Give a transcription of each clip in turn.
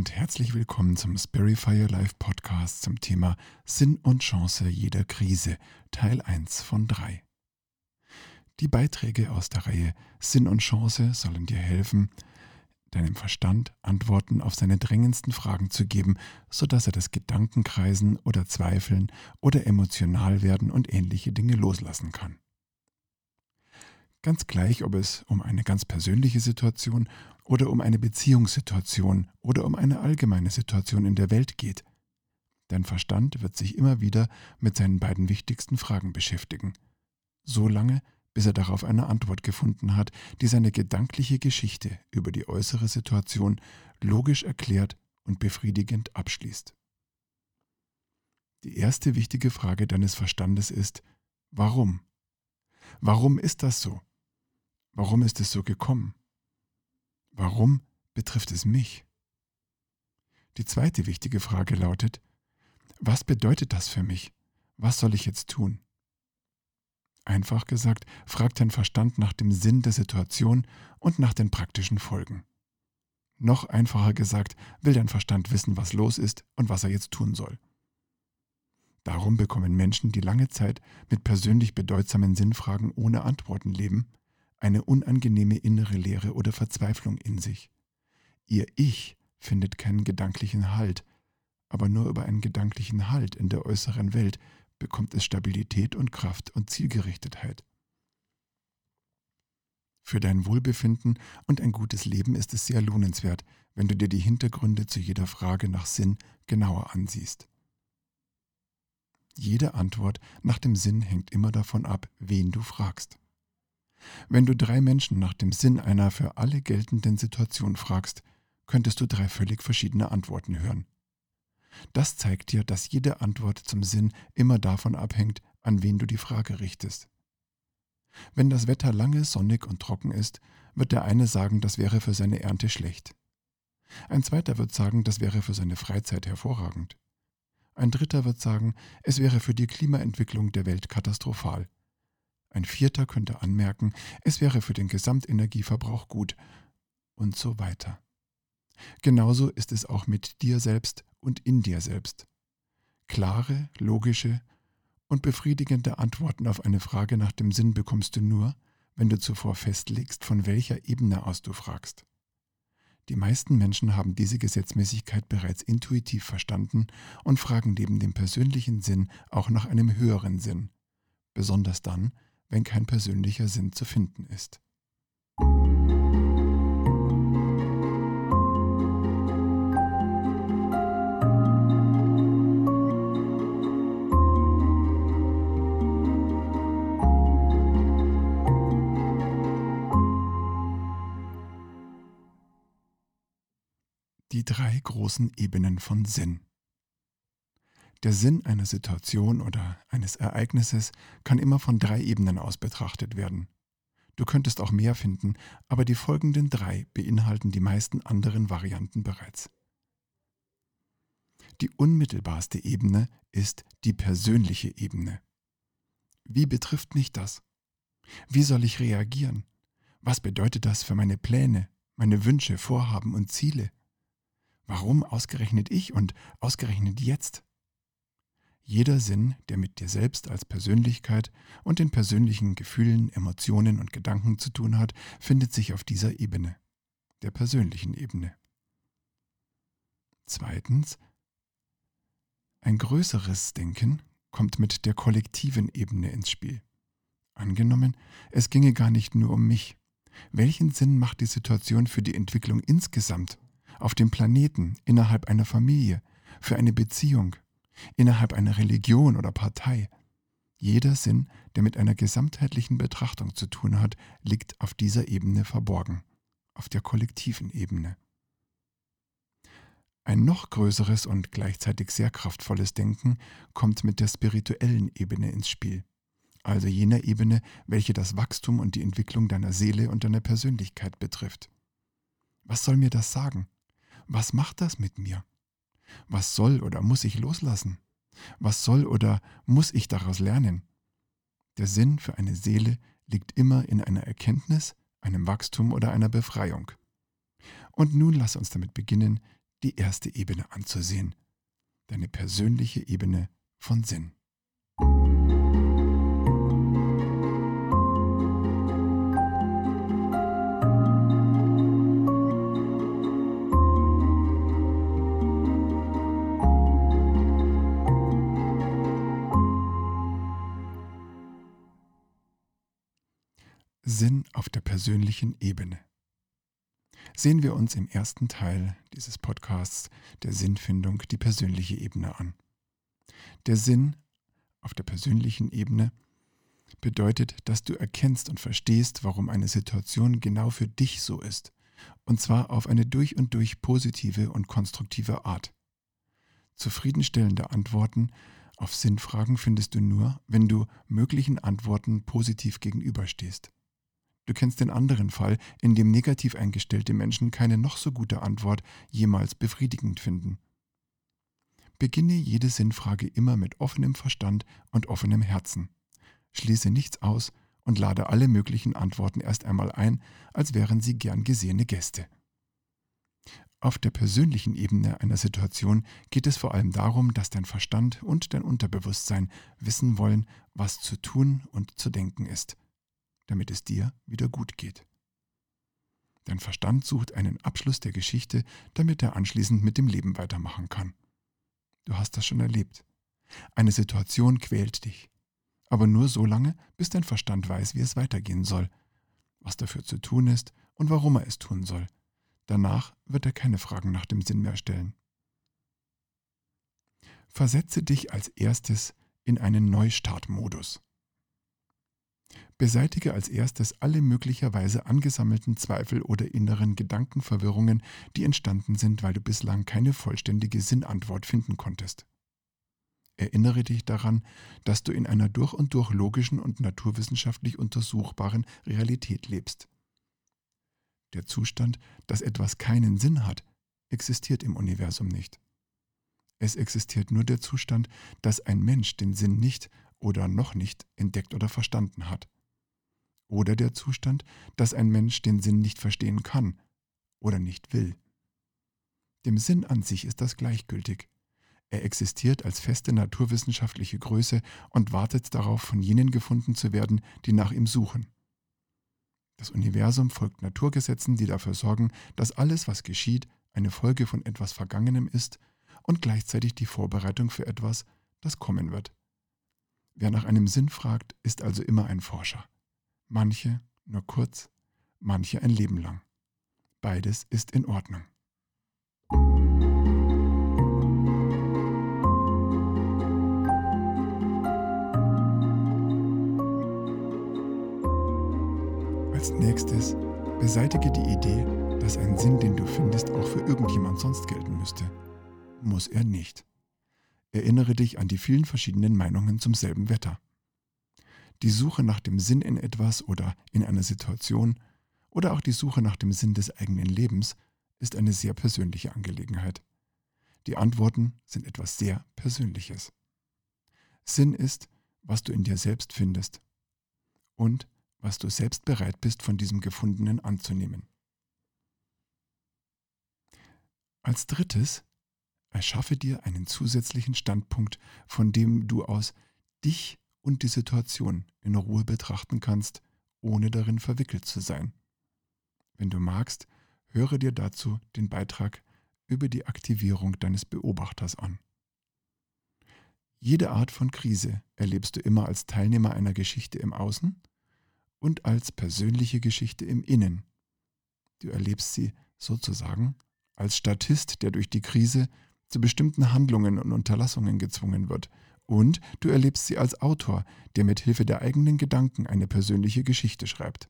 Und herzlich willkommen zum Spirify Life Podcast zum Thema Sinn und Chance jeder Krise, Teil 1 von 3. Die Beiträge aus der Reihe Sinn und Chance sollen dir helfen, deinem Verstand Antworten auf seine drängendsten Fragen zu geben, sodass er das Gedankenkreisen oder Zweifeln oder emotional werden und ähnliche Dinge loslassen kann. Ganz gleich, ob es um eine ganz persönliche Situation oder um eine Beziehungssituation oder um eine allgemeine Situation in der Welt geht. Dein Verstand wird sich immer wieder mit seinen beiden wichtigsten Fragen beschäftigen. So lange, bis er darauf eine Antwort gefunden hat, die seine gedankliche Geschichte über die äußere Situation logisch erklärt und befriedigend abschließt. Die erste wichtige Frage deines Verstandes ist, warum? Warum ist das so? Warum ist es so gekommen? Warum betrifft es mich? Die zweite wichtige Frage lautet, was bedeutet das für mich? Was soll ich jetzt tun? Einfach gesagt, fragt dein Verstand nach dem Sinn der Situation und nach den praktischen Folgen. Noch einfacher gesagt, will dein Verstand wissen, was los ist und was er jetzt tun soll. Darum bekommen Menschen, die lange Zeit mit persönlich bedeutsamen Sinnfragen ohne Antworten leben, eine unangenehme innere Leere oder Verzweiflung in sich. Ihr Ich findet keinen gedanklichen Halt, aber nur über einen gedanklichen Halt in der äußeren Welt bekommt es Stabilität und Kraft und Zielgerichtetheit. Für dein Wohlbefinden und ein gutes Leben ist es sehr lohnenswert, wenn du dir die Hintergründe zu jeder Frage nach Sinn genauer ansiehst. Jede Antwort nach dem Sinn hängt immer davon ab, wen du fragst. Wenn du drei Menschen nach dem Sinn einer für alle geltenden Situation fragst, könntest du drei völlig verschiedene Antworten hören. Das zeigt dir, dass jede Antwort zum Sinn immer davon abhängt, an wen du die Frage richtest. Wenn das Wetter lange sonnig und trocken ist, wird der eine sagen, das wäre für seine Ernte schlecht. Ein zweiter wird sagen, das wäre für seine Freizeit hervorragend. Ein dritter wird sagen, es wäre für die Klimaentwicklung der Welt katastrophal. Ein vierter könnte anmerken, es wäre für den Gesamtenergieverbrauch gut und so weiter. Genauso ist es auch mit dir selbst und in dir selbst. Klare, logische und befriedigende Antworten auf eine Frage nach dem Sinn bekommst du nur, wenn du zuvor festlegst, von welcher Ebene aus du fragst. Die meisten Menschen haben diese Gesetzmäßigkeit bereits intuitiv verstanden und fragen neben dem persönlichen Sinn auch nach einem höheren Sinn, besonders dann, wenn kein persönlicher Sinn zu finden ist. Die drei großen Ebenen von Sinn. Der Sinn einer Situation oder eines Ereignisses kann immer von drei Ebenen aus betrachtet werden. Du könntest auch mehr finden, aber die folgenden drei beinhalten die meisten anderen Varianten bereits. Die unmittelbarste Ebene ist die persönliche Ebene. Wie betrifft mich das? Wie soll ich reagieren? Was bedeutet das für meine Pläne, meine Wünsche, Vorhaben und Ziele? Warum ausgerechnet ich und ausgerechnet jetzt? Jeder Sinn, der mit dir selbst als Persönlichkeit und den persönlichen Gefühlen, Emotionen und Gedanken zu tun hat, findet sich auf dieser Ebene, der persönlichen Ebene. Zweitens, ein größeres Denken kommt mit der kollektiven Ebene ins Spiel. Angenommen, es ginge gar nicht nur um mich. Welchen Sinn macht die Situation für die Entwicklung insgesamt, auf dem Planeten, innerhalb einer Familie, für eine Beziehung, innerhalb einer Religion oder Partei. Jeder Sinn, der mit einer gesamtheitlichen Betrachtung zu tun hat, liegt auf dieser Ebene verborgen, auf der kollektiven Ebene. Ein noch größeres und gleichzeitig sehr kraftvolles Denken kommt mit der spirituellen Ebene ins Spiel, also jener Ebene, welche das Wachstum und die Entwicklung deiner Seele und deiner Persönlichkeit betrifft. Was soll mir das sagen? Was macht das mit mir? Was soll oder muss ich loslassen? Was soll oder muss ich daraus lernen? Der Sinn für eine Seele liegt immer in einer Erkenntnis, einem Wachstum oder einer Befreiung. Und nun lass uns damit beginnen, die erste Ebene anzusehen, deine persönliche Ebene von Sinn. Sinn auf der persönlichen Ebene. Sehen wir uns im ersten Teil dieses Podcasts der Sinnfindung die persönliche Ebene an. Der Sinn auf der persönlichen Ebene bedeutet, dass du erkennst und verstehst, warum eine Situation genau für dich so ist, und zwar auf eine durch und durch positive und konstruktive Art. Zufriedenstellende Antworten auf Sinnfragen findest du nur, wenn du möglichen Antworten positiv gegenüberstehst. Du kennst den anderen Fall, in dem negativ eingestellte Menschen keine noch so gute Antwort jemals befriedigend finden. Beginne jede Sinnfrage immer mit offenem Verstand und offenem Herzen. Schließe nichts aus und lade alle möglichen Antworten erst einmal ein, als wären sie gern gesehene Gäste. Auf der persönlichen Ebene einer Situation geht es vor allem darum, dass dein Verstand und dein Unterbewusstsein wissen wollen, was zu tun und zu denken ist damit es dir wieder gut geht. Dein Verstand sucht einen Abschluss der Geschichte, damit er anschließend mit dem Leben weitermachen kann. Du hast das schon erlebt. Eine Situation quält dich. Aber nur so lange, bis dein Verstand weiß, wie es weitergehen soll, was dafür zu tun ist und warum er es tun soll. Danach wird er keine Fragen nach dem Sinn mehr stellen. Versetze dich als erstes in einen Neustartmodus. Beseitige als erstes alle möglicherweise angesammelten Zweifel oder inneren Gedankenverwirrungen, die entstanden sind, weil du bislang keine vollständige Sinnantwort finden konntest. Erinnere dich daran, dass du in einer durch und durch logischen und naturwissenschaftlich untersuchbaren Realität lebst. Der Zustand, dass etwas keinen Sinn hat, existiert im Universum nicht. Es existiert nur der Zustand, dass ein Mensch den Sinn nicht oder noch nicht entdeckt oder verstanden hat. Oder der Zustand, dass ein Mensch den Sinn nicht verstehen kann oder nicht will. Dem Sinn an sich ist das gleichgültig. Er existiert als feste naturwissenschaftliche Größe und wartet darauf, von jenen gefunden zu werden, die nach ihm suchen. Das Universum folgt Naturgesetzen, die dafür sorgen, dass alles, was geschieht, eine Folge von etwas Vergangenem ist und gleichzeitig die Vorbereitung für etwas, das kommen wird. Wer nach einem Sinn fragt, ist also immer ein Forscher. Manche nur kurz, manche ein Leben lang. Beides ist in Ordnung. Als nächstes beseitige die Idee, dass ein Sinn, den du findest, auch für irgendjemand sonst gelten müsste. Muss er nicht. Erinnere dich an die vielen verschiedenen Meinungen zum selben Wetter. Die Suche nach dem Sinn in etwas oder in einer Situation oder auch die Suche nach dem Sinn des eigenen Lebens ist eine sehr persönliche Angelegenheit. Die Antworten sind etwas sehr Persönliches. Sinn ist, was du in dir selbst findest und was du selbst bereit bist von diesem Gefundenen anzunehmen. Als drittes Erschaffe dir einen zusätzlichen Standpunkt, von dem du aus dich und die Situation in Ruhe betrachten kannst, ohne darin verwickelt zu sein. Wenn du magst, höre dir dazu den Beitrag über die Aktivierung deines Beobachters an. Jede Art von Krise erlebst du immer als Teilnehmer einer Geschichte im Außen und als persönliche Geschichte im Innen. Du erlebst sie sozusagen als Statist, der durch die Krise zu bestimmten Handlungen und Unterlassungen gezwungen wird. Und du erlebst sie als Autor, der mit Hilfe der eigenen Gedanken eine persönliche Geschichte schreibt.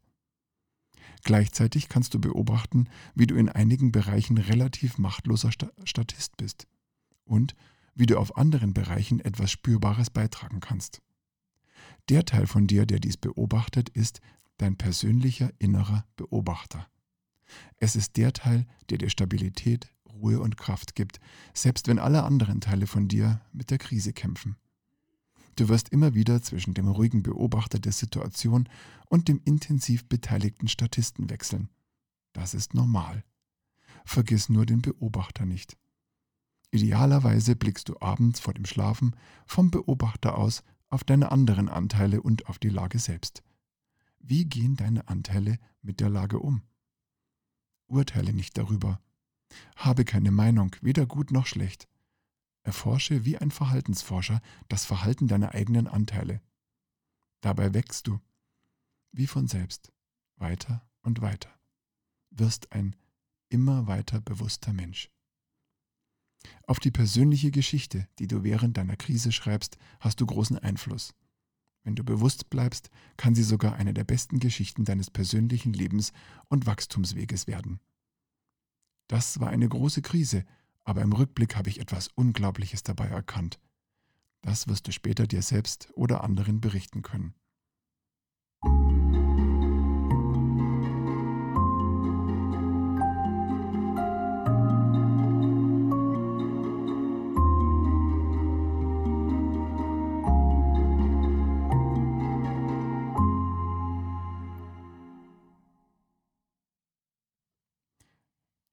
Gleichzeitig kannst du beobachten, wie du in einigen Bereichen relativ machtloser Statist bist und wie du auf anderen Bereichen etwas Spürbares beitragen kannst. Der Teil von dir, der dies beobachtet, ist dein persönlicher innerer Beobachter. Es ist der Teil, der dir Stabilität, Ruhe und Kraft gibt, selbst wenn alle anderen Teile von dir mit der Krise kämpfen. Du wirst immer wieder zwischen dem ruhigen Beobachter der Situation und dem intensiv beteiligten Statisten wechseln. Das ist normal. vergiss nur den Beobachter nicht. Idealerweise blickst du abends vor dem Schlafen vom Beobachter aus auf deine anderen Anteile und auf die Lage selbst. Wie gehen deine Anteile mit der Lage um? Urteile nicht darüber. Habe keine Meinung, weder gut noch schlecht. Erforsche wie ein Verhaltensforscher das Verhalten deiner eigenen Anteile. Dabei wächst du, wie von selbst, weiter und weiter, wirst ein immer weiter bewusster Mensch. Auf die persönliche Geschichte, die du während deiner Krise schreibst, hast du großen Einfluss. Wenn du bewusst bleibst, kann sie sogar eine der besten Geschichten deines persönlichen Lebens und Wachstumsweges werden. Das war eine große Krise, aber im Rückblick habe ich etwas Unglaubliches dabei erkannt. Das wirst du später dir selbst oder anderen berichten können.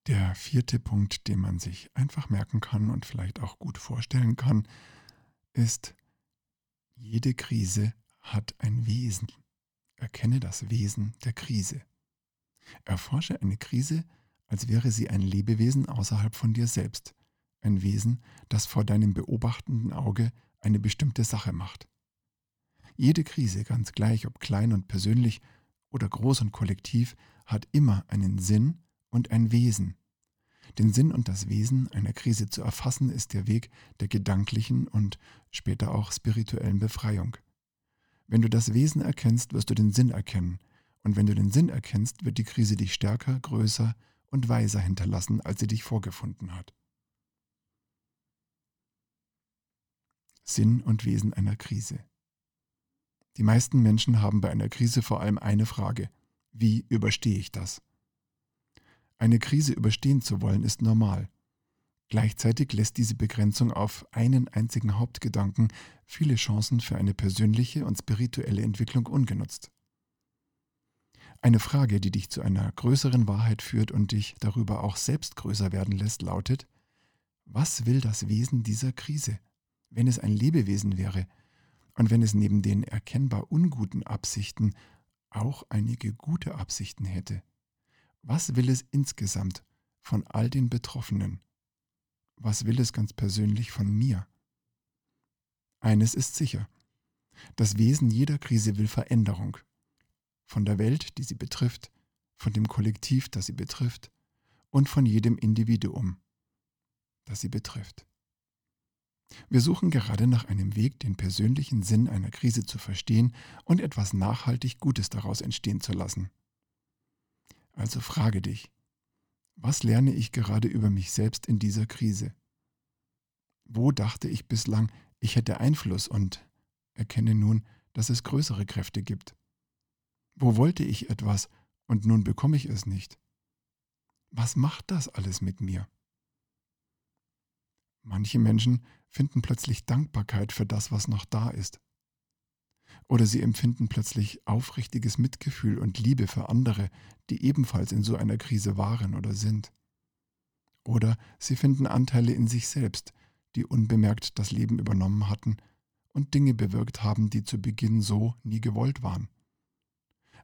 Der vierte Punkt, den man sich einfach merken kann und vielleicht auch gut vorstellen kann, ist, jede Krise hat ein Wesen. Erkenne das Wesen der Krise. Erforsche eine Krise, als wäre sie ein Lebewesen außerhalb von dir selbst, ein Wesen, das vor deinem beobachtenden Auge eine bestimmte Sache macht. Jede Krise, ganz gleich ob klein und persönlich oder groß und kollektiv, hat immer einen Sinn und ein Wesen. Den Sinn und das Wesen einer Krise zu erfassen, ist der Weg der gedanklichen und später auch spirituellen Befreiung. Wenn du das Wesen erkennst, wirst du den Sinn erkennen. Und wenn du den Sinn erkennst, wird die Krise dich stärker, größer und weiser hinterlassen, als sie dich vorgefunden hat. Sinn und Wesen einer Krise. Die meisten Menschen haben bei einer Krise vor allem eine Frage. Wie überstehe ich das? Eine Krise überstehen zu wollen, ist normal. Gleichzeitig lässt diese Begrenzung auf einen einzigen Hauptgedanken viele Chancen für eine persönliche und spirituelle Entwicklung ungenutzt. Eine Frage, die dich zu einer größeren Wahrheit führt und dich darüber auch selbst größer werden lässt, lautet, was will das Wesen dieser Krise, wenn es ein Lebewesen wäre und wenn es neben den erkennbar unguten Absichten auch einige gute Absichten hätte? Was will es insgesamt von all den Betroffenen? Was will es ganz persönlich von mir? Eines ist sicher. Das Wesen jeder Krise will Veränderung. Von der Welt, die sie betrifft, von dem Kollektiv, das sie betrifft und von jedem Individuum, das sie betrifft. Wir suchen gerade nach einem Weg, den persönlichen Sinn einer Krise zu verstehen und etwas nachhaltig Gutes daraus entstehen zu lassen. Also frage dich, was lerne ich gerade über mich selbst in dieser Krise? Wo dachte ich bislang, ich hätte Einfluss und erkenne nun, dass es größere Kräfte gibt? Wo wollte ich etwas und nun bekomme ich es nicht? Was macht das alles mit mir? Manche Menschen finden plötzlich Dankbarkeit für das, was noch da ist. Oder sie empfinden plötzlich aufrichtiges Mitgefühl und Liebe für andere, die ebenfalls in so einer Krise waren oder sind. Oder sie finden Anteile in sich selbst, die unbemerkt das Leben übernommen hatten und Dinge bewirkt haben, die zu Beginn so nie gewollt waren.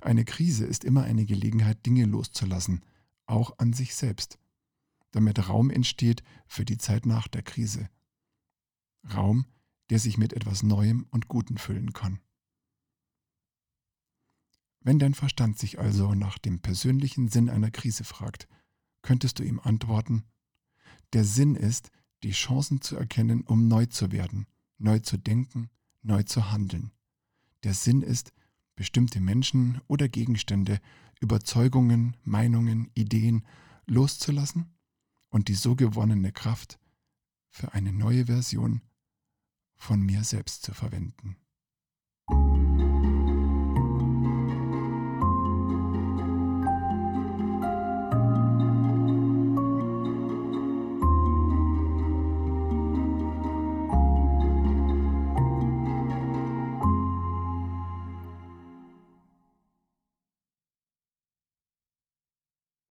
Eine Krise ist immer eine Gelegenheit, Dinge loszulassen, auch an sich selbst, damit Raum entsteht für die Zeit nach der Krise. Raum, der sich mit etwas Neuem und Gutem füllen kann. Wenn dein Verstand sich also nach dem persönlichen Sinn einer Krise fragt, könntest du ihm antworten, der Sinn ist, die Chancen zu erkennen, um neu zu werden, neu zu denken, neu zu handeln. Der Sinn ist, bestimmte Menschen oder Gegenstände, Überzeugungen, Meinungen, Ideen loszulassen und die so gewonnene Kraft für eine neue Version von mir selbst zu verwenden.